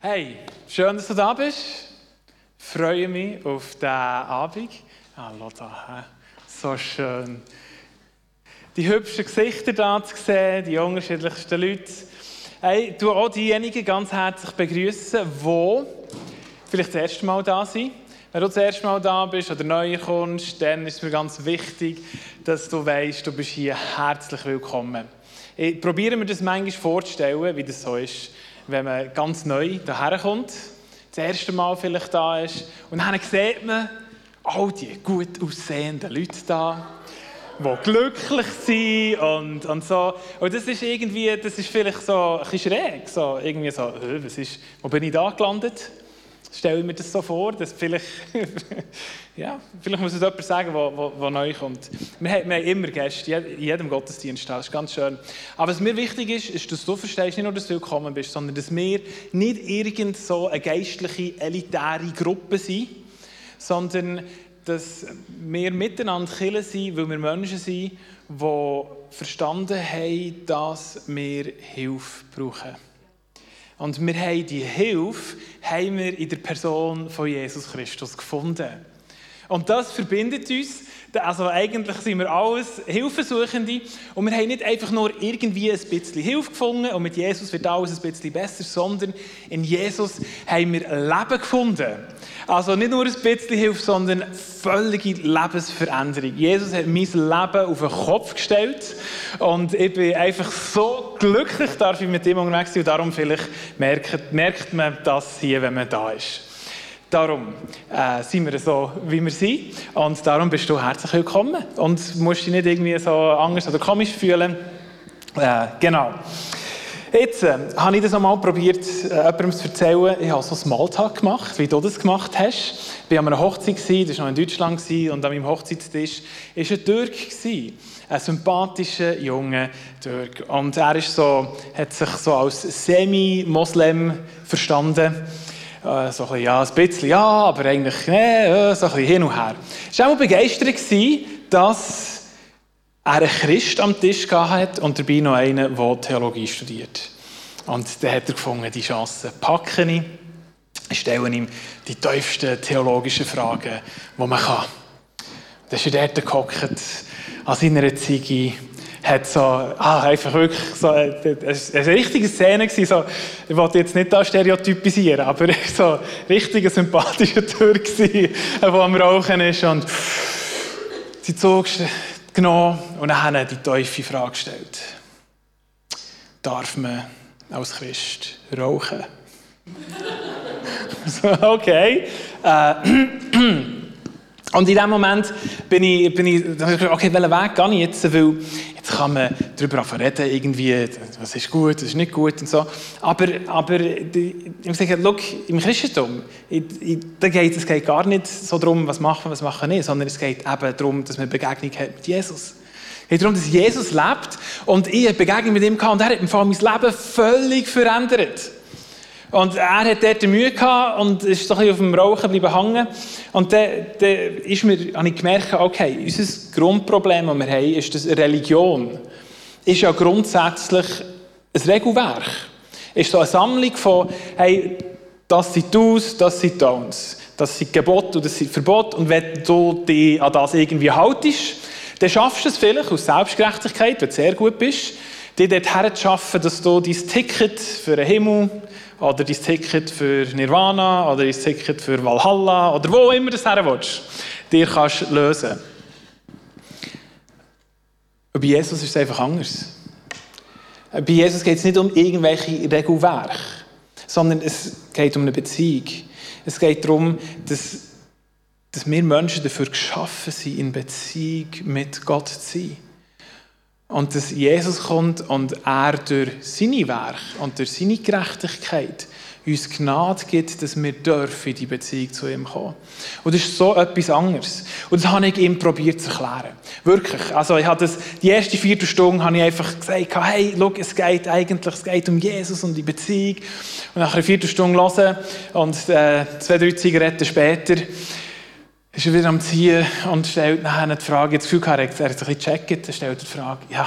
Hey, schön, dass du da bist. Ich freue mich auf diesen Abend. Ah, da, so schön. Die hübschen Gesichter da zu sehen, die unterschiedlichsten Leute. Hey, du auch diejenigen ganz herzlich begrüßen, die vielleicht das erste Mal da sind. Wenn du das erste Mal da bist oder neu kommst, dann ist es mir ganz wichtig, dass du weißt, du bist hier herzlich willkommen. Ich probiere mir das manchmal vorzustellen, wie das so ist wenn man ganz neu daher kommt, das erste Mal vielleicht da ist, und dann sieht man all die gut aussehenden Leute da, die glücklich sind und, und so. Und das ist irgendwie, das ist vielleicht so ein bisschen schräg, so irgendwie so, was ist, wo bin ich da gelandet? Stelle mir das so vor, dass vielleicht, ja, vielleicht muss es jemand sagen, der neu kommt. Wir haben, wir haben immer Gäste, in jedem Gottesdienst, das ist ganz schön. Aber was mir wichtig ist, ist, dass du verstehst, nicht nur, dass du willkommen bist, sondern dass wir nicht irgend so eine geistliche, elitäre Gruppe sind, sondern dass wir miteinander killen sind, weil wir Menschen sind, die verstanden haben, dass wir Hilfe brauchen. Und wir haben die Hilfe haben wir in der Person von Jesus Christus gefunden. Und das verbindet uns. Also eigentlich sind wir alles Hilfesuchende und wir haben nicht einfach nur irgendwie ein bisschen Hilfe gefunden und mit Jesus wird alles ein bisschen besser, sondern in Jesus haben wir Leben gefunden. Also nicht nur ein bisschen Hilfe, sondern völlige Lebensveränderung. Jesus hat mein Leben auf den Kopf gestellt und ich bin einfach so glücklich, darf ich mit ihm unterwegs sein und darum vielleicht merkt, merkt man das hier, wenn man da ist. Darum äh, sind wir so, wie wir sind. Und darum bist du herzlich willkommen. Und musst dich nicht irgendwie so anders oder komisch fühlen. Äh, genau. Jetzt äh, habe ich das einmal probiert, äh, jemandem zu erzählen. Ich habe so Smalltalk gemacht, wie du das gemacht hast. Ich war an einer Hochzeit, das war noch in Deutschland, und an meinem Hochzeitstisch war ein Türk. Ein sympathischer, junger Türk. Und er ist so, hat sich so als Semi-Moslem verstanden. So ein bisschen, ja, ein bisschen ja, aber eigentlich nee, äh, so ein bisschen hin und her. Er war auch begeistert, dass er einen Christ am Tisch hatte und dabei noch einen, der Theologie studiert. Und dann hat er gefunden, die Chance packe ich. Ich stelle ihm die tiefsten theologischen Fragen, die man kann. Dann ist er dort gehockt, an seiner Ziege, hat so, ah, einfach wirklich so, es war eine richtige Szene gewesen, so, ich wollte jetzt nicht da stereotypisieren, aber so ein richtiger sympathischer Türk gewesen, der am Rauchen ist und sie zog genommen und dann die tiefe Frage gestellt. Darf man als Christ rauchen? so, okay. Äh, und in dem Moment bin ich, bin ich okay, welchen Weg gehe ich jetzt? Weil jetzt kann man darüber reden, irgendwie, was ist gut, was ist nicht gut und so. Aber, aber ich muss sagen, look, im Christentum, ich, ich, da geht, es geht gar nicht so darum, was machen wir, was machen wir nicht, sondern es geht eben darum, dass man Begegnung hat mit Jesus. Es geht darum, dass Jesus lebt und ich eine Begegnung mit ihm hatte und er hat mein Leben völlig verändert. Und er hat dort Mühe gehabt und ist so ein auf dem Rauchen bleiben hängen. Und dann, dann ist mir, habe ich gemerkt, okay, unser Grundproblem, das wir haben, ist, dass Religion ist ja grundsätzlich ein Regelwerk. Ist so eine Sammlung von, hey, das sind Do's, das sind Don'ts. Das sind Gebote und das sind Verbote. Und wenn du dich an das irgendwie haltest, dann schaffst du es vielleicht aus Selbstgerechtigkeit, wenn du sehr gut bist, dir dort herzuschaffen, dass du dein Ticket für den Himmel oder dein Ticket für Nirvana oder dein Ticket für Valhalla oder wo immer du her willst, dir kannst lösen. Und bei Jesus ist es einfach anders. Bei Jesus geht es nicht um irgendwelche Regelwerke, sondern es geht um eine Beziehung. Es geht darum, dass, dass wir Menschen dafür geschaffen sind, in Beziehung mit Gott zu sein. Und dass Jesus kommt und er durch seine Werke und durch seine Gerechtigkeit uns Gnade gibt, dass wir dürfen in die Beziehung zu ihm kommen. Und das ist so etwas anderes. Und das habe ich ihm probiert zu erklären. Wirklich. Also ich habe das, die erste Viertelstunde habe ich einfach gesagt, hey, schau, es geht eigentlich, es geht um Jesus und die Beziehung. Und nach einer Viertelstunde hören und äh, zwei, drei Zigaretten später ist er wieder am Ziehen und stellt nachher die Frage, jetzt Gefühl er hat sich ein bisschen gecheckt, er stellt die Frage, ja,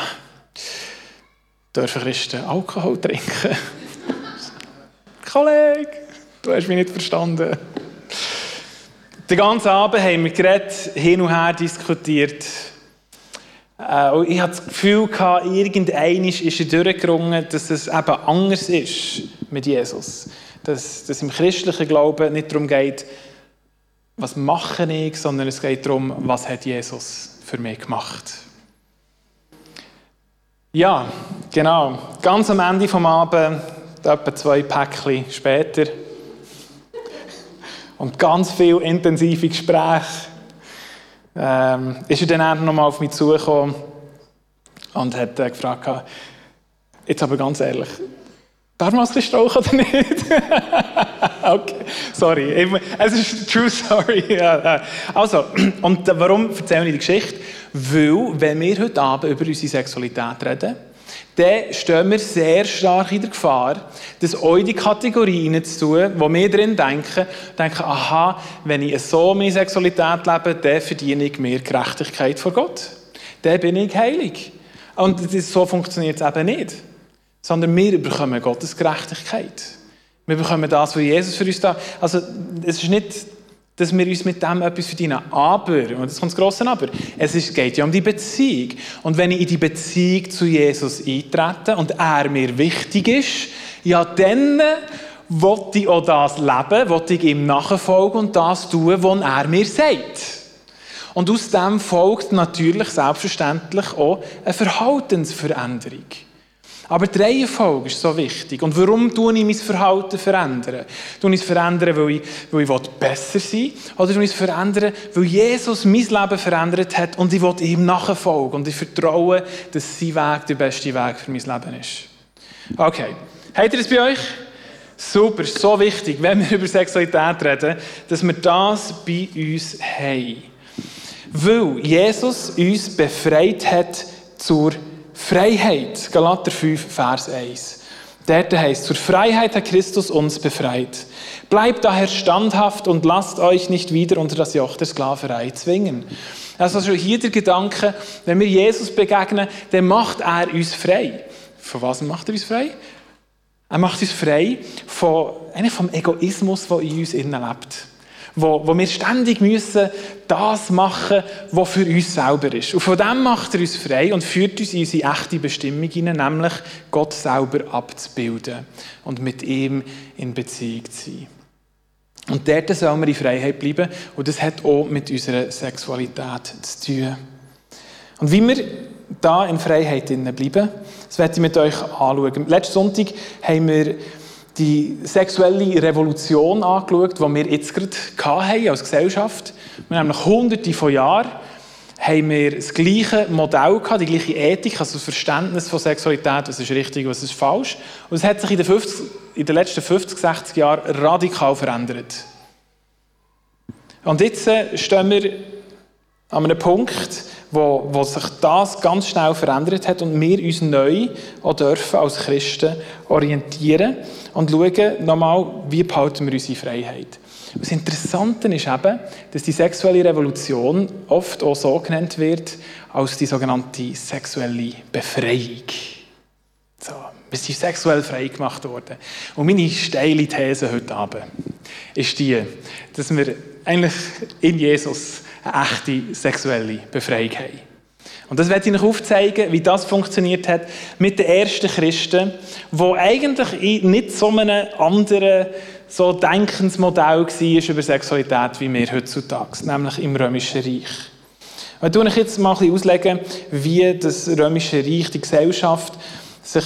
dürfen Christen Alkohol trinken? Kollege, du hast mich nicht verstanden. Den ganzen Abend haben wir geredet, hin und her diskutiert. Äh, ich hatte das Gefühl, irgendein ist er durchgerungen, dass es eben anders ist mit Jesus. Dass es im christlichen Glauben nicht darum geht, was mache ich, sondern es geht darum, was hat Jesus für mich gemacht. Ja, genau. Ganz am Ende des Abends, etwa zwei Päckchen später, und ganz viele intensive Gespräche, ähm, ist er dann nochmal auf mich zugekommen und hat äh, gefragt, jetzt aber ganz ehrlich, darf man es oder nicht? okay, sorry, es ist true story. also, und warum erzähle ich die Geschichte? Weil, wenn wir heute Abend über unsere Sexualität reden, dann stehen wir sehr stark in der Gefahr, dass euch die Kategorie hineinzutun, wo wir drin denken, denken, aha, wenn ich so meine Sexualität lebe, dann verdiene ich mehr Gerechtigkeit vor Gott. Dann bin ich heilig. Und so funktioniert es eben nicht. Sondern wir bekommen Gottes Gerechtigkeit. Wir bekommen das, was Jesus für uns da. Also, es ist nicht dass wir uns mit dem etwas verdienen. Aber, und das kommt das grosse Aber, es ist, geht ja um die Beziehung. Und wenn ich in die Beziehung zu Jesus eintrete und er mir wichtig ist, ja, dann will ich auch das leben, will ich ihm nachfolgen und das tun, was er mir sagt. Und aus dem folgt natürlich selbstverständlich auch eine Verhaltensveränderung. Aber die Reihenfolge ist so wichtig. Und warum tue ich mein Verhalten verändern? Ich es verändern, weil ich, weil ich besser sein will? Oder tue ich es verändern, weil Jesus mein Leben verändert hat und ich will ihm nachfolgen und ich vertraue, dass sein Weg der beste Weg für mein Leben ist? Okay. Habt ihr das bei euch? Super, so wichtig, wenn wir über Sexualität reden, dass wir das bei uns haben. Weil Jesus uns befreit hat zur Freiheit, Galater 5, Vers 1. Dort heißt, zur Freiheit hat Christus uns befreit. Bleibt daher standhaft und lasst euch nicht wieder unter das Joch der Sklaverei zwingen. Also schon hier der Gedanke, wenn wir Jesus begegnen, dann macht er uns frei. Von was macht er uns frei? Er macht uns frei von, vom Egoismus, der in uns innen lebt wo, wo wir ständig müssen das machen, was für uns selber ist. Und von dem macht er uns frei und führt uns in unsere echte Bestimmung hinein, nämlich Gott selber abzubilden und mit ihm in Beziehung zu sein. Und dort sollen wir in Freiheit bleiben und das hat auch mit unserer Sexualität zu tun. Und wie wir da in Freiheit bleiben, das werde ich mit euch anschauen. Letzten Sonntag haben wir die sexuelle Revolution angeschaut, die wir jetzt gerade hatten als Gesellschaft. Wir haben nach hunderte von Jahren haben wir das gleiche Modell gehabt, die gleiche Ethik, also das Verständnis von Sexualität, was ist richtig, was ist falsch. Und es hat sich in den, 50, in den letzten 50, 60 Jahren radikal verändert. Und jetzt äh, stehen wir an einem Punkt, wo, wo sich das ganz schnell verändert hat und wir uns neu auch dürfen als Christen orientieren und schauen nochmal, wie behalten wir unsere Freiheit. Das Interessante ist eben, dass die sexuelle Revolution oft auch so genannt wird als die sogenannte sexuelle Befreiung. So, wir sind sexuell frei gemacht worden. Und meine steile These heute Abend ist die, dass wir eigentlich in Jesus eine echte sexuelle Befreiung haben. Und das werde ich euch aufzeigen, wie das funktioniert hat mit den ersten Christen, wo eigentlich nicht so einem anderen so Denkensmodell war über Sexualität wie wir heutzutage, nämlich im Römischen Reich. Ich tue euch jetzt mal ein bisschen auslegen, wie das Römische Reich, die Gesellschaft, sich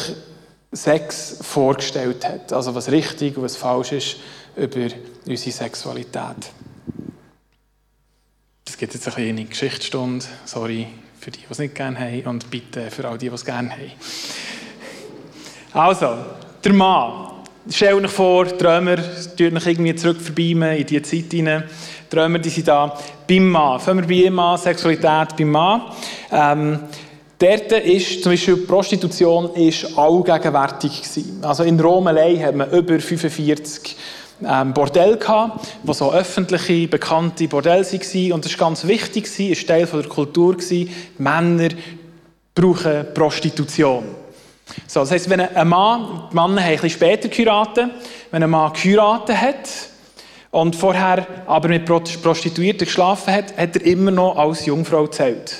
Sex vorgestellt hat. Also was richtig und was falsch ist über unsere Sexualität. Es gibt jetzt eine kleine Geschichtsstunde. Sorry für die, die es nicht gerne haben und bitte für all die, die es gerne haben. Also, der Mann. Stell euch vor, Römer tun euch irgendwie zurück verbeamen in die Zeit hinein. Römer, die sind da beim Mann. Fangen wir bei ihm an, Sexualität beim Mann. Ähm, Dort ist zum Beispiel Prostitution ist allgegenwärtig gewesen. Also in Rom allein hat man über 45 ähm, Bordell gehabt, wo so öffentliche, bekannte Bordelle waren. Und das war ganz wichtig, ist Teil der Kultur. Männer brauchen Prostitution. So, das heisst, wenn ein Mann, die Männer haben ein bisschen später geheiratet, wenn ein Mann geheiratet hat und vorher aber mit Prostituierten geschlafen hat, hat er immer noch als Jungfrau gezählt.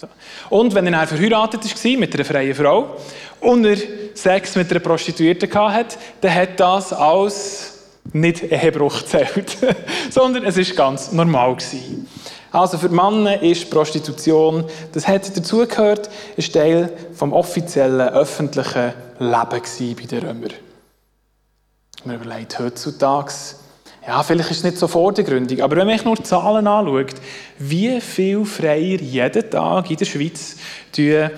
So. Und wenn er dann verheiratet war mit einer freien Frau und er Sex mit einer Prostituierten hatte, dann hat das als nicht Ehebruch gezählt, sondern es ist ganz normal gewesen. Also für Männer ist Prostitution, das hat dazugehört, ist Teil vom offiziellen öffentlichen Leben bei den Römern. Man überlegt heutzutage, ja, vielleicht ist es nicht so vordergründig, aber wenn man nur die Zahlen anschaut, wie viele Freier jeden Tag in der Schweiz die, äh,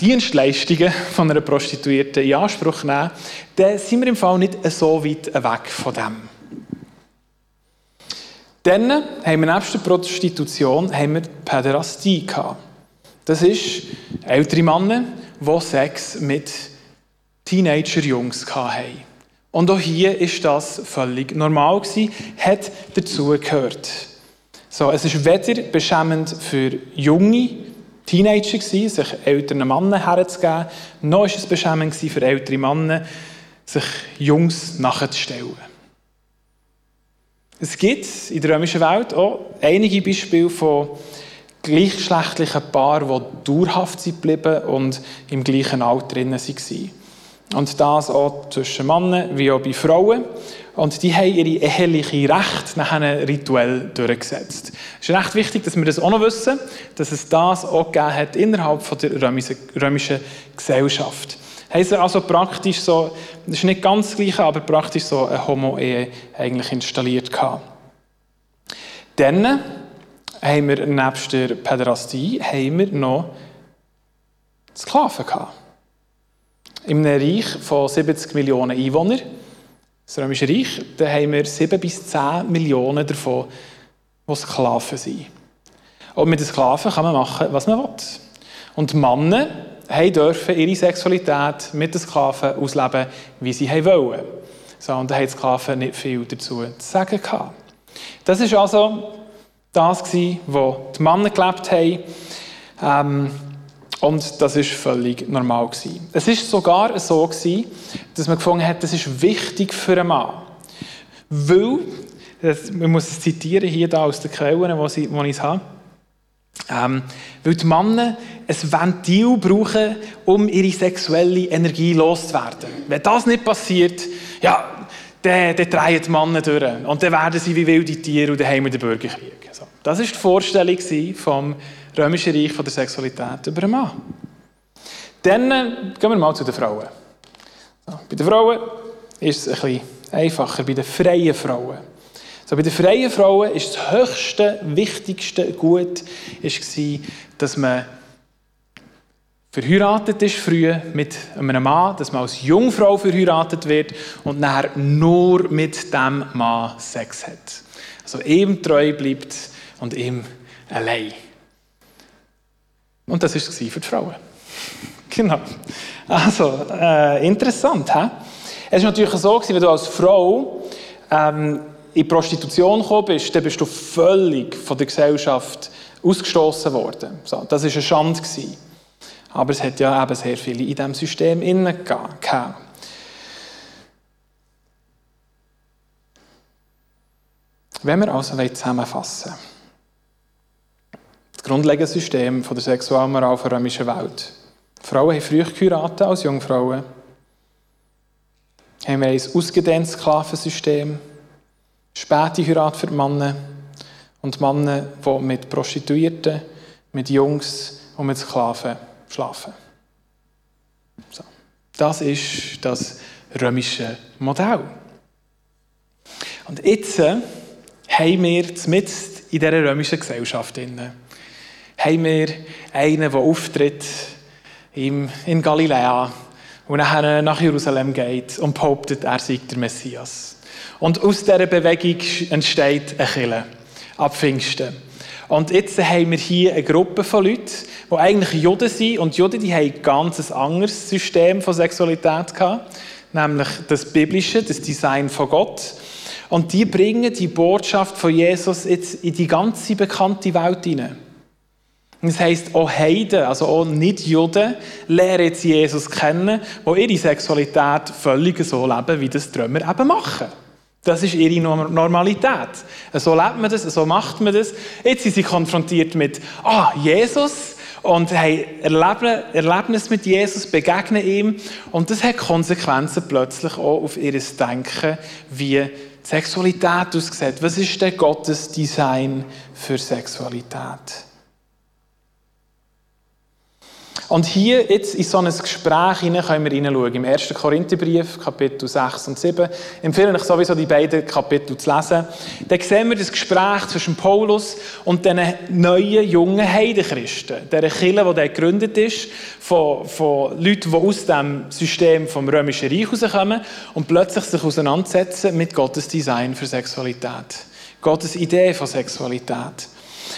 Dienstleistungen von einer Prostituierten in Anspruch nehmen, dann sind wir im Fall nicht so weit weg von dem. Dann haben wir neben der Prostitution haben wir Päderastie gehabt. Das ist ältere Männer, die Sex mit Teenager-Jungs hatten. Und auch hier ist das völlig normal gewesen, hat dazugehört. So, es ist weder beschämend für junge Teenager gewesen, sich älteren Männern herzugeben, noch ist es beschämend für ältere Männer, sich Jungs nachzustellen. Es gibt in der römischen Welt auch einige Beispiele von gleichgeschlechtlichen Paaren, die dauerhaft sind geblieben und im gleichen Alter waren. Und das auch zwischen Männern wie auch bei Frauen. Und die haben ihre ehelichen Rechte nachher rituell durchgesetzt. Es ist recht wichtig, dass wir das auch noch wissen, dass es das auch gegeben hat innerhalb der römischen, Gesellschaft sie also praktisch so, das ist nicht ganz das Gleiche, aber praktisch so eine Homo-Ehe eigentlich installiert gehabt. Dann haben wir nebst der Päderastie haben wir noch Sklaven gehabt. In einem Reich von 70 Millionen Einwohnern, das Römische Reich, da haben wir 7 bis 10 Millionen davon, die Sklaven sind. Und mit den Sklaven kann man machen, was man will. Und Männer dürfen ihre Sexualität mit den Sklaven ausleben, wie sie wollen. So, und da haben die Sklaven nicht viel dazu zu sagen gehabt. Das ist also das wo die Männer gelebt haben. Ähm, und das ist völlig normal gewesen. Es ist sogar so gewesen, dass man gefunden hat, das ist wichtig für einen Mann. Weil, das, man muss es zitieren hier da aus den Quellen, wo ich es habe, ähm, weil die Männer ein Ventil brauchen, um ihre sexuelle Energie loszuwerden. Wenn das nicht passiert, ja, dann, dann drehen die Männer durch. Und dann werden sie wie wilde Tiere und dann haben wir den Bürgerkrieg. So. Das war die Vorstellung vom Römischen Reich von der Sexualität über einen Mann. Dann äh, gehen wir mal zu den Frauen. So, bei den Frauen ist es ein bisschen einfacher, bei den freien Frauen. So, bei den freien Frauen ist das höchste, wichtigste Gut, ist dass man verheiratet ist früh mit einem Mann, dass man als Jungfrau verheiratet wird und nachher nur mit dem Mann Sex hat. Also ihm treu bleibt und ihm allein. Und das war es für die Frauen. Genau. Also, äh, interessant, hä? Es war natürlich so, wenn du als Frau ähm, in Prostitution gekommen bist, dann bist du völlig von der Gesellschaft ausgestoßen worden. So, das war eine Schande. Aber es hat ja eben sehr viele in diesem System innen gehabt. Wenn wir also zusammenfassen das grundlegende System der Sexualmoral der römischen Welt. Frauen haben früh geheiratet als Jungfrauen. Haben wir ein ausgedehntes Sklavensystem späte Heirat für die Männer und Männer, die mit Prostituierten, mit Jungs und mit Sklaven schlafen. So. Das ist das römische Modell. Und jetzt haben wir mit in dieser römischen Gesellschaft haben wir einen, der auftritt in Galiläa und nachher nach Jerusalem geht und behauptet, er sei der Messias. Und aus dieser Bewegung entsteht eine Kirche ab Pfingsten. Und jetzt haben wir hier eine Gruppe von Leuten, die eigentlich Juden sind. Und Juden die haben ein ganz anderes System von Sexualität gehabt, nämlich das biblische, das Design von Gott. Und die bringen die Botschaft von Jesus jetzt in die ganze bekannte Welt hinein. Das heisst, auch Heiden, also auch Nicht-Juden, lernen jetzt Jesus kennen, die ihre Sexualität völlig so leben, wie das Trümmer eben machen. Das ist ihre Normalität. So lebt man das, so macht man das. Jetzt sind sie konfrontiert mit, ah, Jesus, und haben Erlebnis mit Jesus, begegnen ihm. Und das hat Konsequenzen plötzlich auch auf ihr Denken, wie Sexualität aussieht. Was ist denn Gottes Design für Sexualität? Und hier jetzt in so ein Gespräch hinein können wir hineinschauen. Im 1. Korintherbrief, Kapitel 6 und 7. Ich empfehle euch sowieso, die beiden Kapitel zu lesen. Da sehen wir das Gespräch zwischen Paulus und den neuen, jungen Heidenchristen. Der Kirche, die gegründet ist, von, von Leuten, die aus dem System vom Römischen Reich herauskommen und plötzlich sich auseinandersetzen mit Gottes Design für Sexualität. Gottes Idee von Sexualität.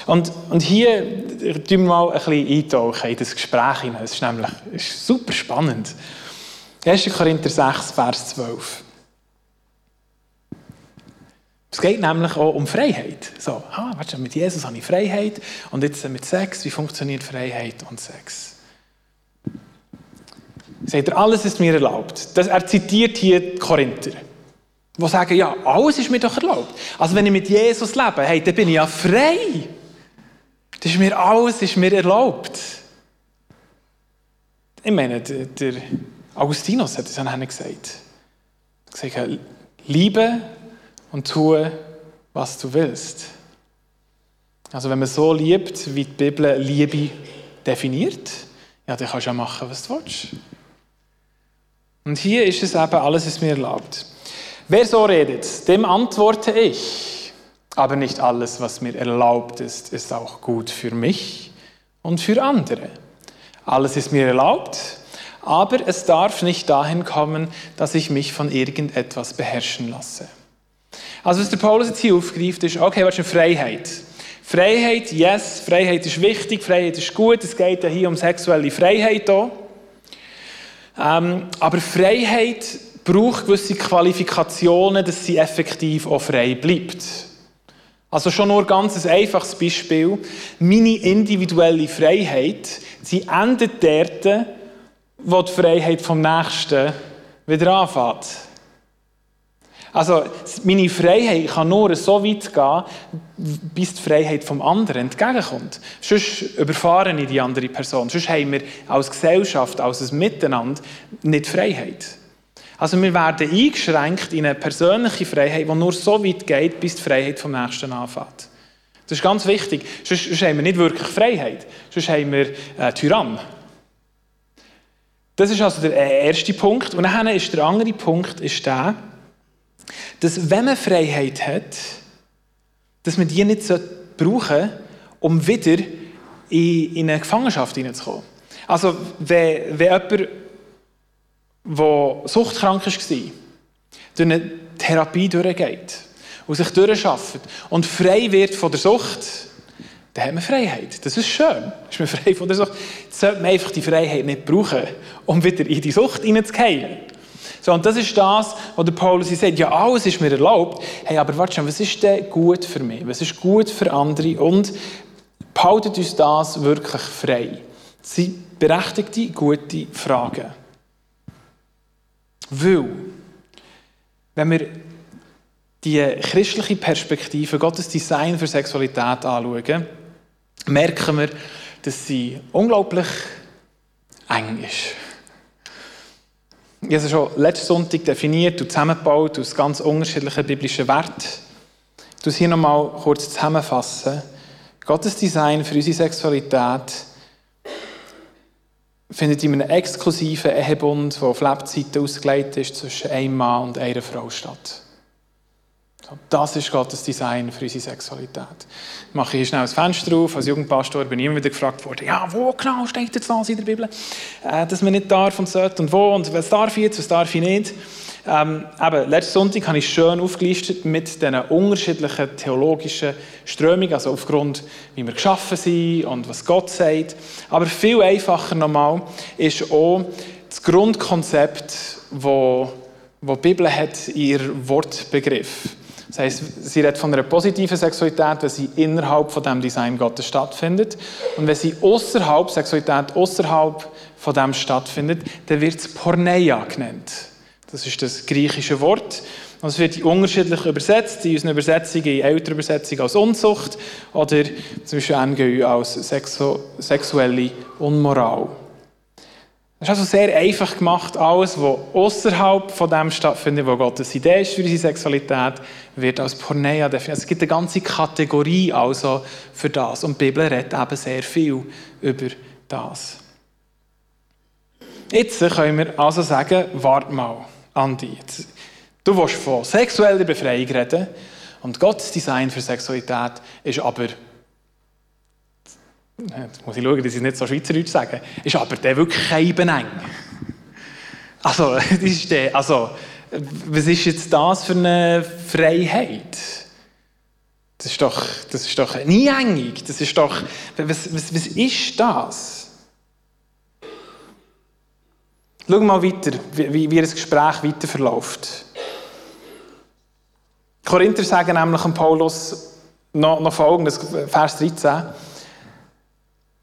Und, und hier tun wir mal ein bisschen eintauchen in das Gespräch hinein. Es ist nämlich ist super spannend. 1. Korinther 6, Vers 12. Es geht nämlich auch um Freiheit. So, ah, mit Jesus habe ich Freiheit und jetzt mit Sex, wie funktioniert Freiheit und Sex? Seht ihr, alles ist mir erlaubt. Das, er zitiert hier die Korinther, die sagen, ja, alles ist mir doch erlaubt. Also wenn ich mit Jesus lebe, hey, dann bin ich ja frei. Das ist mir alles ist mir erlaubt. Ich meine, der, der Augustinus hat es dann gesagt. Er hat gesagt, liebe und tue, was du willst. Also wenn man so liebt, wie die Bibel Liebe definiert, ja, dann kannst du ja machen, was du willst. Und hier ist es eben, alles ist mir erlaubt. Wer so redet, dem antworte ich. Aber nicht alles, was mir erlaubt ist, ist auch gut für mich und für andere. Alles ist mir erlaubt, aber es darf nicht dahin kommen, dass ich mich von irgendetwas beherrschen lasse. Also was der Paulus jetzt hier aufgreift, ist, okay, was ist eine Freiheit? Freiheit, yes, Freiheit ist wichtig, Freiheit ist gut, es geht ja hier um sexuelle Freiheit hier. Ähm, aber Freiheit braucht gewisse Qualifikationen, dass sie effektiv auch frei bleibt. Also schon nur ganz ein einfaches Beispiel. Meine individuelle Freiheit, sie endet dort, wo die Freiheit vom Nächsten wieder anfängt. Also meine Freiheit kann nur so weit gehen, bis die Freiheit vom anderen entgegenkommt. Sonst überfahren ich die andere Person. Sonst haben wir als Gesellschaft, als ein Miteinander nicht Freiheit. Also wir werden eingeschränkt in eine persönliche Freiheit, die nur so weit geht, bis die Freiheit vom Nächsten anfängt. Das ist ganz wichtig. Sonst, sonst haben wir nicht wirklich Freiheit. Sonst haben wir äh, Tyrann. Das ist also der äh, erste Punkt. Und dann ist der andere Punkt ist der, dass wenn man Freiheit hat, dass man die nicht brauchen sollte, um wieder in, in eine Gefangenschaft hineinzukommen. Also wenn, wenn jemand der suchtkrank war, durch eine Therapie durchgeht und sich durchschafft und frei wird von der Sucht, dann hat man Freiheit. Das ist schön. Ist man frei von der Sucht. Jetzt sollte man einfach die Freiheit nicht brauchen, um wieder in die Sucht hineinzugehen. So, und das ist das, was der Paulus sagt. Ja, alles ist mir erlaubt. Hey, aber warte schon, was ist denn gut für mich? Was ist gut für andere? Und behaltet uns das wirklich frei? Das sind berechtigte, gute Fragen. Weil, wenn wir die christliche Perspektive, Gottes Design für Sexualität anschauen, merken wir, dass sie unglaublich eng ist. Ich habe es schon letzten Sonntag definiert und zusammengebaut aus ganz unterschiedlichen biblischen Werten. Ich muss hier nochmal kurz zusammenfassen. Gottes Design für unsere Sexualität findet in einem exklusiven Ehebund, der auf Lebzeiten ausgelegt ist, zwischen einem Mann und einer Frau statt. Das ist Gottes Design für unsere Sexualität. Ich mache hier schnell das Fenster auf. Als Jugendpastor bin ich immer wieder gefragt worden, ja, wo genau steht das in der Bibel? Äh, dass man nicht darf und sollte und wo und was darf ich jetzt, was darf ich nicht? Ähm, eben, letzten Sonntag habe ich schön aufgelistet mit den unterschiedlichen theologischen Strömungen, also aufgrund, wie wir geschaffen sind und was Gott sagt. Aber viel einfacher nochmal ist auch das Grundkonzept, wo, wo die Bibel hat, ihr Wortbegriff. Das heisst, sie redet von einer positiven Sexualität, wenn sie innerhalb von dem Design Gottes stattfindet. Und wenn sie außerhalb, Sexualität außerhalb von dem stattfindet, dann wird es Porneia genannt. Das ist das griechische Wort. Es wird unterschiedlich übersetzt, in unseren Übersetzungen, in älteren Übersetzungen als Unzucht oder zum Beispiel NGÜ als sexu sexuelle Unmoral. Es ist also sehr einfach gemacht, alles, was außerhalb von dem stattfindet, wo Gottes Idee ist für unsere Sexualität, wird als Porneia definiert. Es gibt eine ganze Kategorie also für das. Und die Bibel redet eben sehr viel über das. Jetzt können wir also sagen, warte mal, Andi. Du willst von sexueller Befreiung reden und Gottes Design für Sexualität ist aber Jetzt muss ich schauen, dass ich nicht so schweizerdeutsch sage. Ist aber der wirklich eng. Also, das ist der, also, was ist jetzt das für eine Freiheit? Das ist doch, das ist doch nie engig. Das ist doch, was, was, was ist das? Schau mal weiter, wie, wie das Gespräch weiter verläuft. Die Korinther sagen nämlich an Paulus noch, noch folgendes, Vers 13.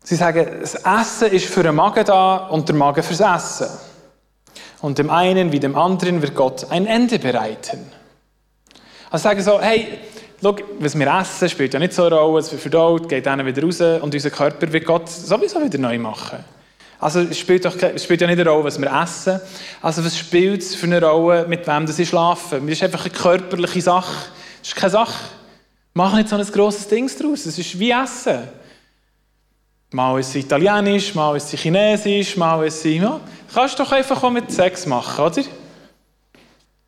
Sie sagen, das Essen ist für den Magen da und der Magen fürs Essen. Und dem einen wie dem anderen wird Gott ein Ende bereiten. Also sagen so, hey, schau, was wir essen, spielt ja nicht so eine Rolle, es wird verdaut, geht dann wieder raus und unser Körper wird Gott sowieso wieder neu machen. Also es spielt, doch, es spielt ja nicht eine Rolle, was wir essen. Also was spielt es für eine Rolle, mit wem das ich schlafe? Das ist einfach eine körperliche Sache. Das ist keine Sache. Mach nicht so ein grosses Ding daraus. Es ist wie Essen. Mal ist es Italienisch, mal ist es Chinesisch, mal ist es... Ja, kannst du doch einfach auch mit Sex machen, oder?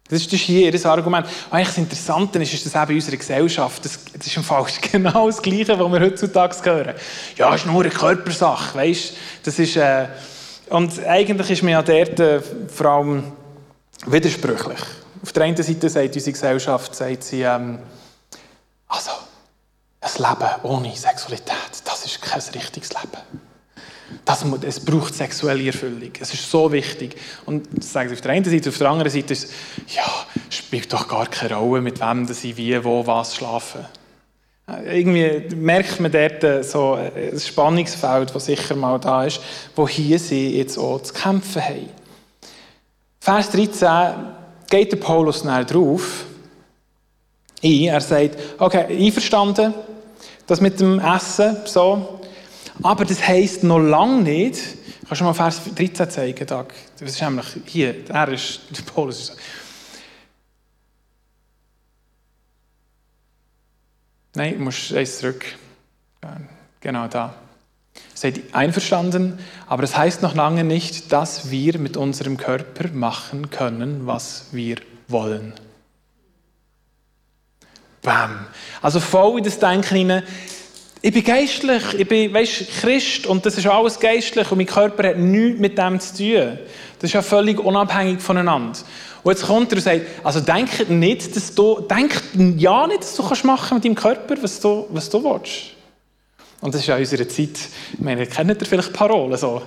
Das ist, hier das Argument. eigentlich das Interessante ist, ist das eben in unserer Gesellschaft, das, das ist im Fall genau das Gleiche, was wir heutzutage hören. Ja, es ist nur eine Körpersache, weißt Das ist... Äh, und eigentlich ist man ja dort äh, vor allem widersprüchlich. Auf der einen Seite sagt unsere Gesellschaft, sagt sie, ähm, also, ein Leben ohne Sexualität, das ist kein richtiges Leben. Das, es braucht sexuelle Erfüllung. Es ist so wichtig. Und das sage ich auf der einen Seite. Auf der anderen Seite ist ja, spielt doch gar keine Rolle, mit wem sie wie, wo, was schlafen. Irgendwie merkt man dort äh, so ein Spannungsfeld, das sicher mal da ist, wo hier sie jetzt auch zu kämpfen haben. Vers 13 geht der Paulus näher drauf ein. Er sagt, okay, einverstanden, das mit dem Essen, so. Aber das heisst noch lange nicht, kannst du mal Vers 13 zeigen, Doug? Das ist nämlich hier, er ist, der Paulus Nein, du musst eins zurück. Genau da. Seid einverstanden, aber das heißt noch lange nicht, dass wir mit unserem Körper machen können, was wir wollen. Bam. Also voll in das Denken hinein, ich bin geistlich, ich bin weißt, Christ und das ist alles geistlich und mein Körper hat nichts mit dem zu tun. Das ist ja völlig unabhängig voneinander. Und jetzt kommt er und sagt, also denk nicht, dass du, denk ja nicht, dass du kannst machen mit deinem Körper, was du, was du willst. Und das ist ja in unserer Zeit, ich meine, kennt ihr vielleicht Parolen so,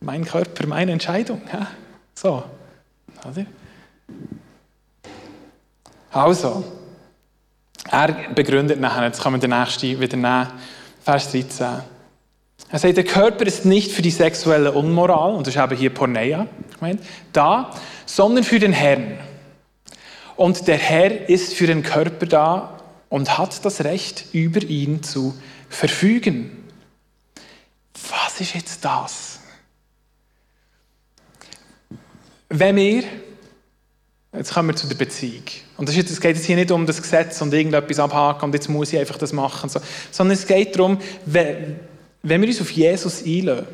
mein Körper, meine Entscheidung, ja? so, oder? Also, er begründet nachher, jetzt kann man den nächsten wieder nehmen, Vers 13. Er sagt, der Körper ist nicht für die sexuelle Unmoral, und das ist eben hier Porneia, gemeint, da, sondern für den Herrn. Und der Herr ist für den Körper da und hat das Recht, über ihn zu verfügen. Was ist jetzt das? Wenn wir Jetzt kommen wir zu der Beziehung. Und es geht jetzt hier nicht um das Gesetz und irgendetwas abhaken und jetzt muss ich einfach das machen. Sondern es geht darum, wenn wir uns auf Jesus einlösen,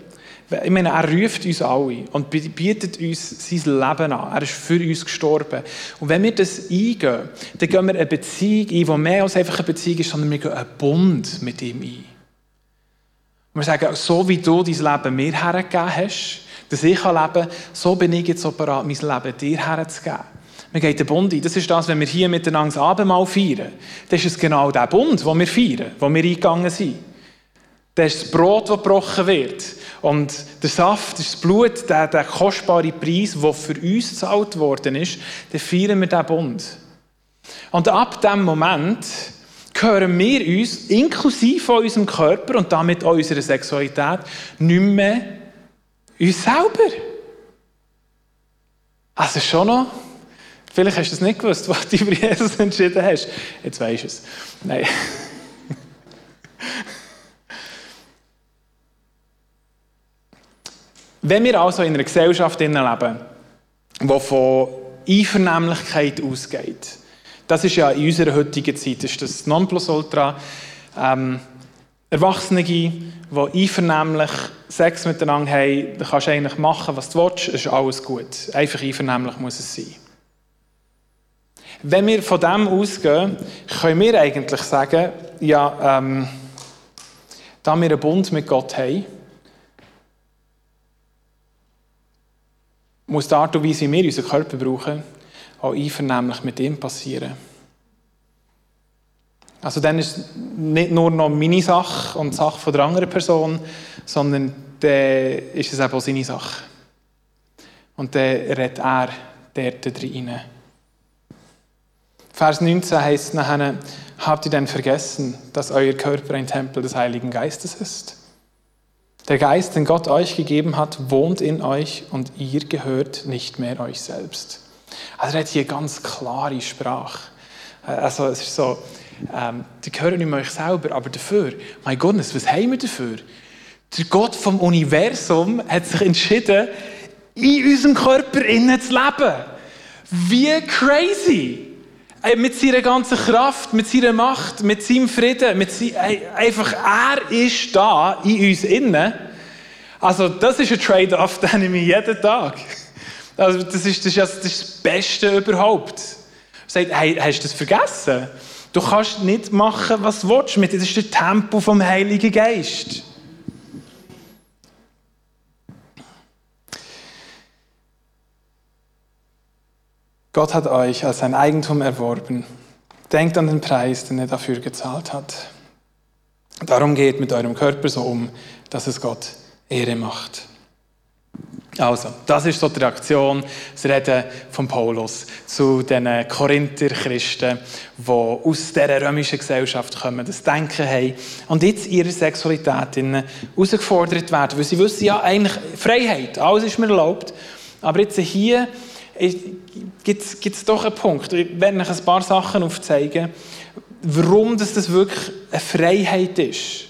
ich meine, er ruft uns alle und bietet uns sein Leben an. Er ist für uns gestorben. Und wenn wir das eingehen, dann gehen wir eine Beziehung ein, die mehr als einfach eine Beziehung ist, sondern wir gehen einen Bund mit ihm ein. Und wir sagen, so wie du dein Leben mir hergegeben hast, dass ich leben kann, so bin ich jetzt so bereit, mein Leben dir herzugeben. Wir gehen den Bund ein. Das ist das, wenn wir hier miteinander das Abendmahl feiern. Das ist es genau der Bund, den wir feiern, wo wir eingegangen sind. Das ist das Brot, das gebrochen wird. Und der Saft, das, Blut, der, der kostbare Preis, der für uns gezahlt worden ist, dann feiern wir diesen Bund. Und ab dem Moment gehören wir uns, inklusive unserem Körper und damit unserer Sexualität, nicht mehr uns selber. Also schon noch, vielleicht hast du es nicht gewusst, was du über Jesus entschieden hast. Jetzt weisst du es. Nein. Wenn wir also in einer Gesellschaft leben, die von Einvernehmlichkeit ausgeht, das ist ja in unserer heutigen Zeit, ist das Nonplusultra, ähm, Erwachsene, die einvernehmlich Sex miteinander haben, da kannst du eigentlich machen, was du willst, ist alles gut. Einfach einvernehmlich muss es sein. Wenn wir von dem ausgehen, können wir eigentlich sagen, ja, ähm, da wir einen Bund mit Gott haben, muss die Art und Weise, wie wir unseren Körper brauchen, auch einvernehmlich mit ihm passieren. Also dann ist es nicht nur noch meine Sache und die Sache der anderen Person, sondern dann ist es eben auch seine Sache. Und dann redet er dort rein. Vers 19 heißt nachher, habt ihr denn vergessen, dass euer Körper ein Tempel des Heiligen Geistes ist? Der Geist, den Gott euch gegeben hat, wohnt in euch und ihr gehört nicht mehr euch selbst. Also er hat hier ganz klare Sprache. Äh, also es ist so, ähm, die gehören nicht mehr euch selber, aber dafür, mein Gott, was haben wir dafür? Der Gott vom Universum hat sich entschieden, in unserem Körper innen zu leben. Wie crazy! Mit seiner ganzen Kraft, mit seiner Macht, mit seinem Frieden, mit sein, einfach er ist da in uns innen. Also das ist ein Trade-off, den ich mir jeden Tag. Also das ist das, ist das Beste überhaupt. Er sagt, hey, hast du das vergessen? Du kannst nicht machen, was du willst. Das ist der Tempo vom Heiligen Geist. Gott hat euch als sein Eigentum erworben. Denkt an den Preis, den er dafür gezahlt hat. Darum geht mit eurem Körper so um, dass es Gott Ehre macht. Also, das ist so die Reaktion, das Reden von Paulus zu den Korinther Christen, die aus dieser römischen Gesellschaft kommen, das Denken haben und jetzt ihre Sexualität herausgefordert werden, weil sie wissen, ja, eigentlich Freiheit, alles ist mir erlaubt, aber jetzt hier gibt es doch einen Punkt. Ich werde euch ein paar Sachen aufzeigen, warum das, das wirklich eine Freiheit ist.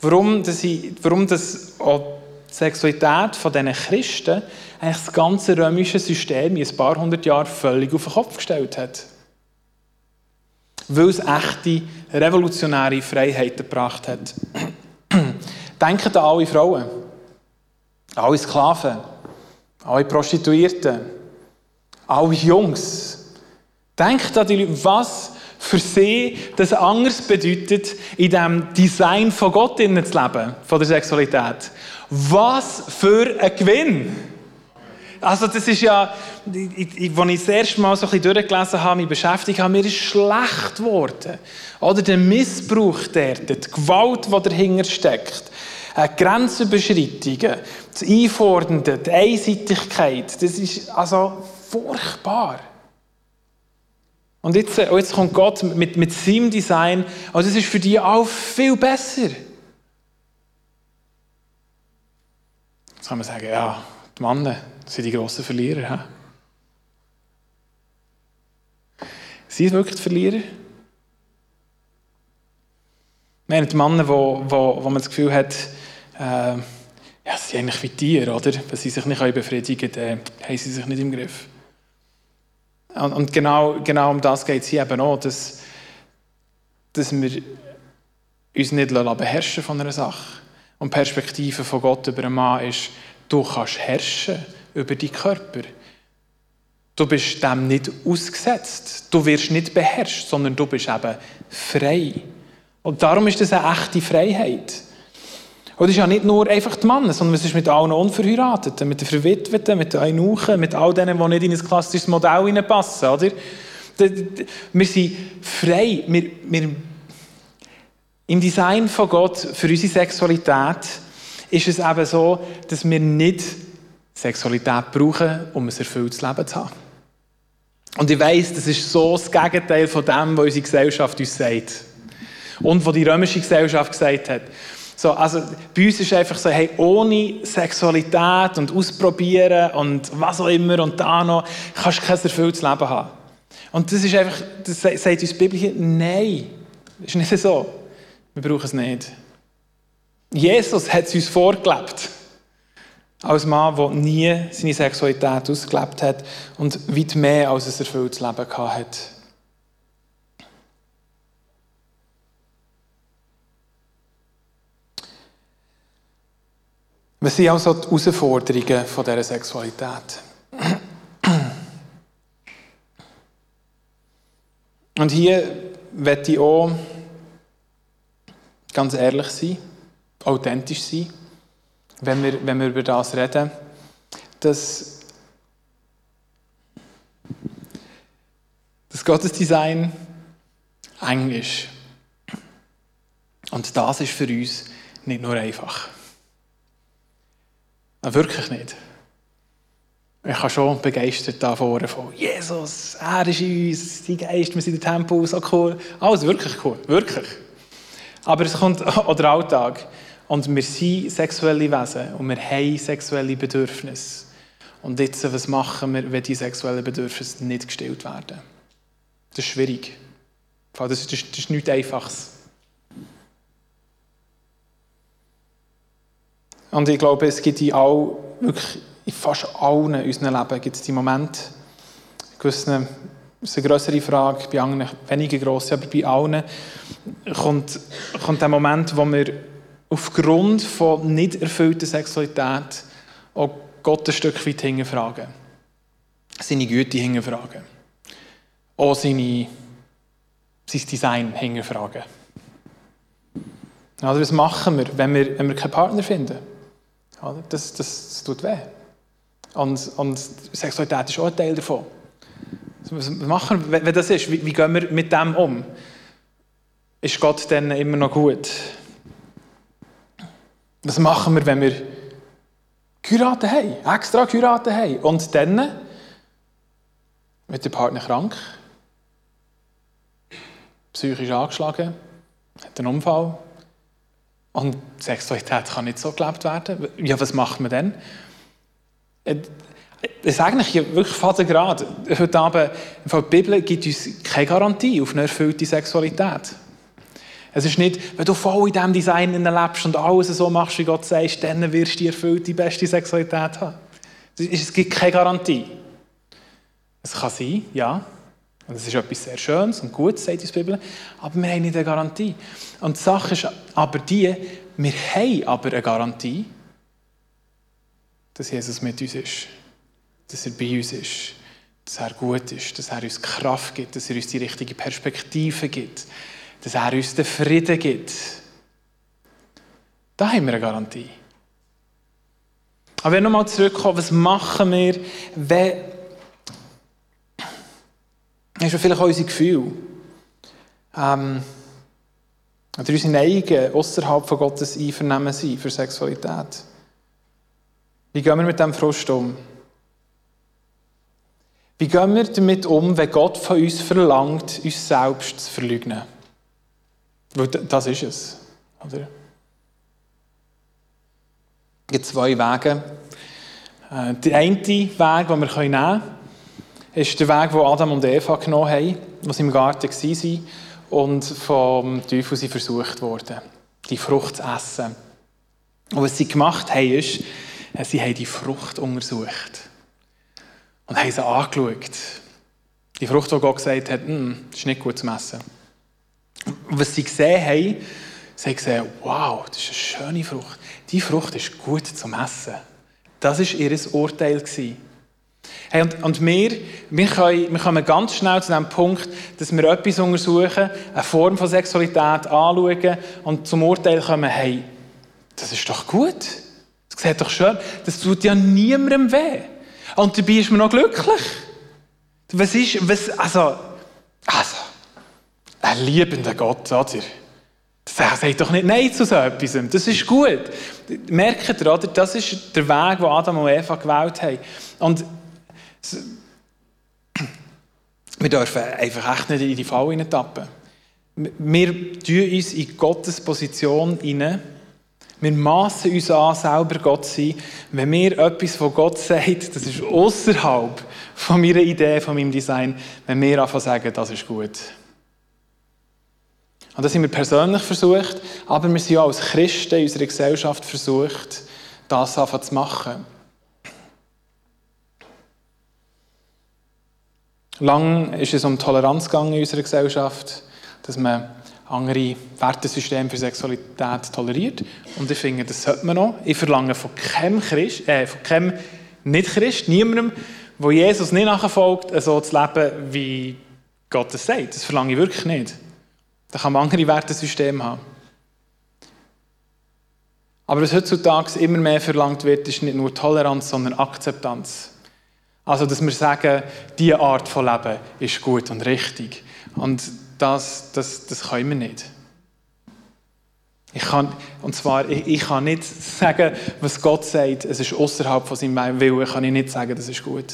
Warum das, ich, warum das auch die Sexualität von diesen Christen eigentlich das ganze römische System in ein paar hundert Jahren völlig auf den Kopf gestellt hat. Weil es echte revolutionäre Freiheiten gebracht hat. Denkt an alle Frauen, alle Sklaven, alle Prostituierten, alle Jungs. Denkt an die Leute, was für sie das anders bedeutet, in dem Design von Gott zu leben, von der Sexualität. Was für ein Gewinn! Also das ist ja, als ich das erste Mal so ein durchgelesen habe, mich beschäftigt habe, mir ist schlecht geworden. Oder der Missbrauch dort, die Gewalt, die dahinter steckt, äh, Grenzüberschreitungen, das Einfordern, die Einseitigkeit, das ist also furchtbar. Und jetzt, äh, jetzt kommt Gott mit, mit seinem Design, und das ist für die auch viel besser. Jetzt kann man sagen, ja, die Männer sind die grossen Verlierer. He? Sind wirklich die Verlierer? Haben die Männer, wo, wo, wo man das Gefühl hat, äh, ja, sie sind eigentlich wie Tiere, oder? Wenn sie sich nicht befriedigen können, dann haben sie sich nicht im Griff. Und, genau, genau um das geht es hier eben auch, dass, dass wir uns nicht beherrschen von einer Sache. Und die Perspektive von Gott über einen Mann ist, du kannst herrschen über deinen Körper. Du bist dem nicht ausgesetzt. Du wirst nicht beherrscht, sondern du bist eben frei. Und darum ist das eine echte Freiheit. Und es ist ja nicht nur einfach die Männer, sondern es ist mit allen Unverheirateten, mit den Verwitweten, mit den Eunuchen, mit all denen, die nicht in ein klassisches Modell hineinpassen. Oder? Wir sind frei. Wir, wir im Design von Gott für unsere Sexualität ist es eben so, dass wir nicht Sexualität brauchen, um ein erfülltes Leben zu haben. Und ich weiss, das ist so das Gegenteil von dem, was unsere Gesellschaft uns sagt. Und was die römische Gesellschaft gesagt hat. So, also bei uns ist einfach so, hey, ohne Sexualität und Ausprobieren und was auch immer und da noch, kannst du kein erfülltes Leben haben. Und das ist einfach, das sagt uns die Bibel hier, nein, das ist nicht so. Wir brauchen es nicht. Jesus hat es uns vorgelebt. Als Mann, der nie seine Sexualität ausgelebt hat und weit mehr als ein erfülltes Leben hat. Was sind also die Herausforderungen von dieser Sexualität? Und hier werde ich auch ganz ehrlich sein, authentisch sein, wenn wir, wenn wir über das reden, dass das Gottesdesign eng ist. Und das ist für uns nicht nur einfach. Nein, wirklich nicht. Ich kann schon begeistert da vorne von Jesus, er ist uns, sein Geist, wir sind im Tempel, so cool. Alles wirklich cool, wirklich. Aber es kommt auch der Alltag. Und wir sind sexuelle Wesen und wir haben sexuelle Bedürfnisse. Und jetzt, was machen wir, wenn diese sexuellen Bedürfnisse nicht gestillt werden? Das ist schwierig. Das ist, das ist nichts Einfaches. Und ich glaube, es gibt in, all, wirklich in fast allen unseren Leben gibt es die Momente, gewissen, ist eine größere Frage, bei anderen weniger gross, aber bei allen kommt, kommt der Moment, wo wir aufgrund von nicht erfüllter Sexualität auch Gott ein Stück weit hinterfragen. Seine Güte hinterfragen. Auch seine, sein Design hinterfragen. Also was machen wir, wenn wir, wenn wir keinen Partner finden? Das, das, das tut weh. Und, und Sexualität ist auch ein Teil davon. Was machen wir, wenn das ist? Wie, wie gehen wir mit dem um? Ist Gott dann immer noch gut? Was machen wir, wenn wir geheiratet haben, extra geheiratet haben und dann wird der Partner krank, psychisch angeschlagen, hat einen Unfall, und Sexualität kann nicht so gelebt werden. Ja, was macht man dann? Das ist eigentlich wirklich fast gerade. Heute Abend, die Bibel gibt uns keine Garantie auf eine erfüllte Sexualität. Es ist nicht, wenn du voll in diesem Design lebst und alles so machst, wie Gott sagt, dann wirst du die erfüllte, beste Sexualität haben. Es gibt keine Garantie. Es kann sein, ja. Und das ist etwas sehr Schönes und Gutes, sagt uns die Bibel. Aber wir haben nicht eine Garantie. Und die Sache ist aber die, wir haben aber eine Garantie, dass Jesus mit uns ist. Dass er bei uns ist. Dass er gut ist. Dass er uns Kraft gibt. Dass er uns die richtige Perspektive gibt. Dass er uns den Frieden gibt. Da haben wir eine Garantie. Aber wenn wir nochmal zurückkommen, was machen wir, wenn ist vielleicht auch unser Gefühl. Ähm, oder unsere Neigen außerhalb von Gottes Einvernehmen sein für Sexualität. Wie gehen wir mit diesem Frust um? Wie gehen wir damit um, wenn Gott von uns verlangt, uns selbst zu verleugnen? Weil das ist es. Oder? Es gibt zwei Wege. Äh, der eine Weg, den wir nehmen können, ist der Weg, den Adam und Eva genommen haben, sie im Garten waren und vom Teufel sie versucht wurden, die Frucht zu essen. Und was sie gemacht haben, ist, sie haben die Frucht untersucht und haben sie angeschaut. Die Frucht, die Gott gesagt hat, das ist nicht gut zum Essen. Und was sie gesehen haben, sie haben gesehen, wow, das ist eine schöne Frucht. Die Frucht ist gut zum Essen. Das war ihr Urteil. Gewesen. Hey, und, und wir, wir, können, wir kommen ganz schnell zu dem Punkt, dass wir etwas untersuchen, eine Form von Sexualität anschauen und zum Urteil kommen, hey, das ist doch gut. Das sieht doch schön. Das tut ja niemandem weh. Und dabei ist man noch glücklich. Was ist, was, also, also, ein liebender Gott, oder? Er sagt doch nicht Nein zu so etwas. Das ist gut. Merkt ihr, oder? Das ist der Weg, den Adam und Eva gewählt haben. Und wir dürfen einfach echt nicht in die Falle tappen. Wir tun uns in Gottes Position hinein. Wir maßen uns an, selber Gott zu sein. Wenn mir etwas von Gott sagt, das ist außerhalb von meiner Idee, von meinem Design, wenn wir einfach sagen, das ist gut. Und das haben wir persönlich versucht, aber wir sind auch als Christen in unserer Gesellschaft versucht, das einfach zu machen. Lang ist es um Toleranz gegangen in unserer Gesellschaft, dass man andere Wertesysteme für Sexualität toleriert. Und ich finde, das sollte man noch. Ich verlange von keinem Christ, äh, von keinem Nicht-Christ, niemandem, wo Jesus nicht nachfolgt, so zu leben, wie Gott es sagt. Das verlange ich wirklich nicht. Da kann man andere Wertesysteme haben. Aber was heutzutage immer mehr verlangt wird, ist nicht nur Toleranz, sondern Akzeptanz. Also, dass wir sagen, diese Art von Leben ist gut und richtig. Und das, das, das können wir nicht. Ich kann, und zwar, ich, ich, kann nicht sagen, was Gott sagt, es ist außerhalb von seinem Willen, kann ich nicht sagen, das ist gut.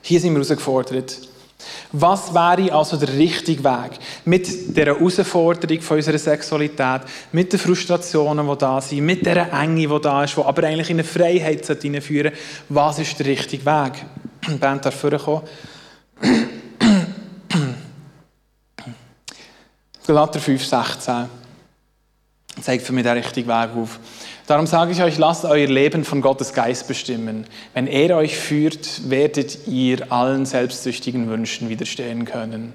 Hier sind wir herausgefordert. Was wäre also der richtige Weg mit der Herausforderung von unserer Sexualität, mit den Frustrationen, die da sind, mit der Enge, die da ist, die aber eigentlich in eine Freiheit hineinführen Was ist der richtige Weg? Die Band darf vorkommen. Galater 5, 16 zeigt für mich den richtigen Weg auf. Darum sage ich euch, lasst euer Leben von Gottes Geist bestimmen. Wenn er euch führt, werdet ihr allen selbstsüchtigen Wünschen widerstehen können.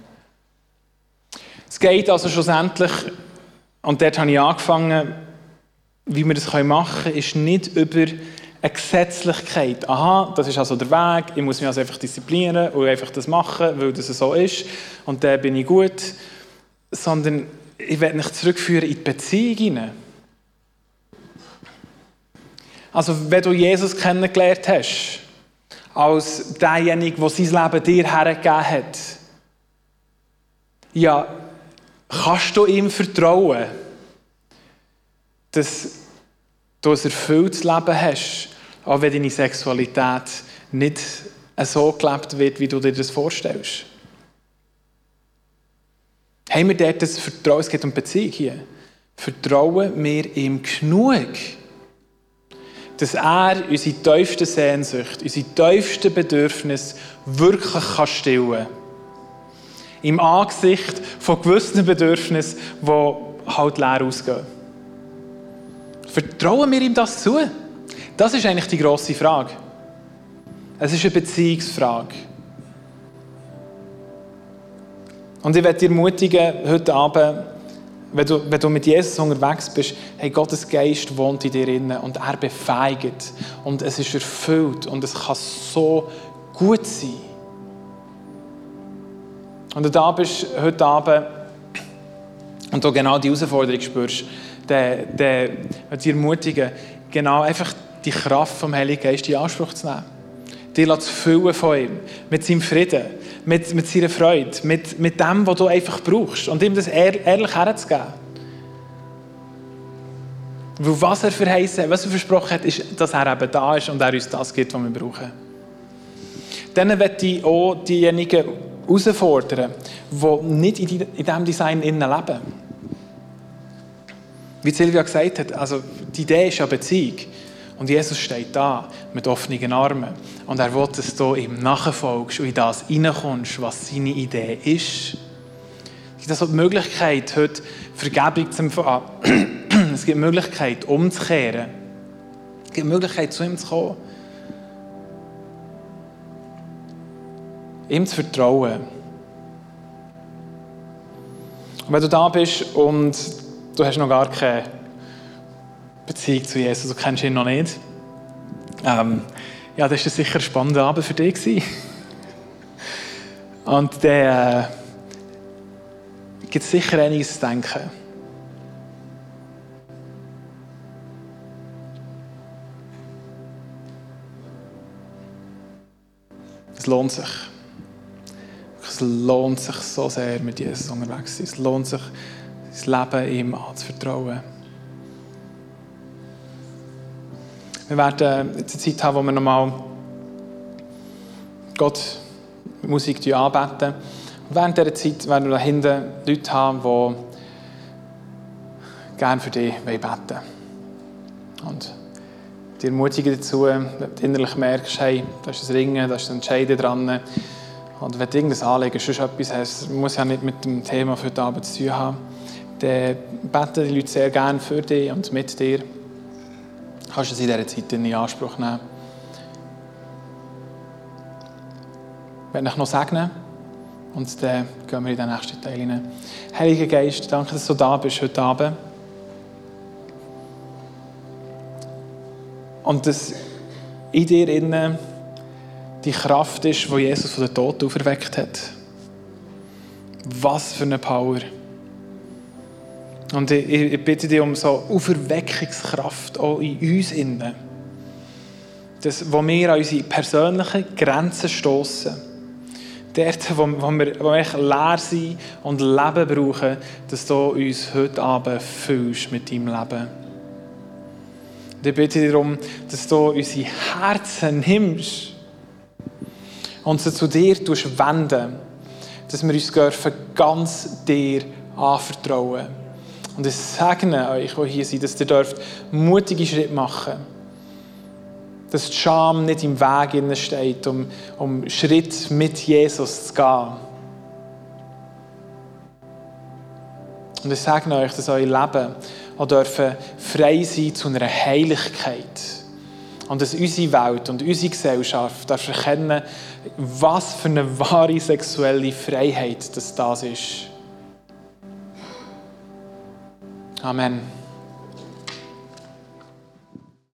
Es geht also schlussendlich, und dort habe ich angefangen, wie wir das machen können, ist nicht über eine Gesetzlichkeit. Aha, das ist also der Weg, ich muss mich also einfach disziplinieren und einfach das machen, weil das so ist und dann bin ich gut. Sondern ich werde mich zurückführen in die Beziehung hinein. Also, wenn du Jesus kennengelernt hast, als derjenige, der sein Leben dir hergegeben hat, ja, kannst du ihm vertrauen, dass du ein erfülltes Leben hast, auch wenn deine Sexualität nicht so gelebt wird, wie du dir das vorstellst. Haben wir dort das Vertrauen, es geht um Beziehung hier, vertrauen wir ihm genug, dass er unsere tiefste Sehnsucht, unsere tiefsten Bedürfnisse wirklich stillen kann. Im Angesicht von gewissen Bedürfnissen, die halt leer ausgehen. Vertrauen wir ihm das zu? Das ist eigentlich die grosse Frage. Es ist eine Beziehungsfrage. Und ich werde dir ermutigen, heute Abend wenn du, wenn du mit Jesus unterwegs bist, hey, Gottes Geist wohnt in dir innen und er befeigt. Und es ist erfüllt und es kann so gut sein. Und du da bist heute Abend und du genau die Herausforderung spürst, dann, ich dich ermutigen, genau einfach die Kraft vom Heiligen Geist in Anspruch zu nehmen. Dich zu füllen von ihm, mit seinem Frieden, mit, mit seiner Freude, mit, mit dem, was du einfach brauchst und ihm das ehrlich herzugeben. Weil was er verheißen, was er versprochen hat, ist, dass er eben da ist und er uns das gibt, was wir brauchen. Dann werde ich auch diejenigen herausfordern, die nicht in diesem Design leben. Wie Silvia gesagt hat, also die Idee ist ja Beziehung. Und Jesus steht da mit offenen Armen. Und er will, dass du ihm nachfolgst und in das hineinkommst, was seine Idee ist. Es gibt also die Möglichkeit, heute Vergebung zu empfangen. Es gibt die Möglichkeit, umzukehren. Es gibt die Möglichkeit, zu ihm zu kommen. Ihm zu vertrauen. Und wenn du da bist und du hast noch gar keine Beziehung zu Jesus, du kennst ihn noch nicht. Ähm, ja, das war sicher ein spannender Abend für dich. Gewesen. Und der äh, gibt sicher einiges zu denken. Es lohnt sich. Es lohnt sich so sehr, mit Jesus unterwegs zu sein. Es lohnt sich, das Leben ihm anzuvertrauen. Wir werden eine Zeit haben, wo wir nochmal Gott Musik anbeten. Und während dieser Zeit werden wir da hinten Leute haben, die gerne für dich beten wollen. Und die ermutigen dazu, wenn du innerlich merkst, hey, da ist ein Ringen, da ist ein Entscheiden dran. Und wenn du irgendein Anliegen, sonst etwas hast, muss ja nicht mit dem Thema für die Abend zu tun haben, dann beten die Leute sehr gerne für dich und mit dir. Kannst du es in dieser Zeit in Anspruch nehmen. Ich werde dich noch segnen und dann gehen wir in den nächsten Teil hinein. Heiliger Geist, danke, dass du da bist heute Abend. Und dass in dir innen die Kraft ist, die Jesus von den Toten auferweckt hat. Was für eine Power. Und ich, ich bitte dich um so Auferweckungskraft auch in uns innen. Das, wo wir an unsere persönlichen Grenzen stoßen. Dort, wo, wo wir, wo wir leer sind und Leben brauchen, dass du uns heute Abend füllst mit deinem Leben. Und ich bitte dich darum, dass du unsere Herzen nimmst und sie zu dir wenden, dass wir uns dürfen ganz dir anvertrauen. Und ich segne euch, die hier seid, dass ihr dürft mutige Schritte machen Dass die Scham nicht im Weg steht, um, um Schritt mit Jesus zu gehen. Und ich sage euch, dass euer Leben auch dürfen frei sein zu einer Heiligkeit. Und dass unsere Welt und unsere Gesellschaft erkennen, was für eine wahre sexuelle Freiheit das, das ist. Amen.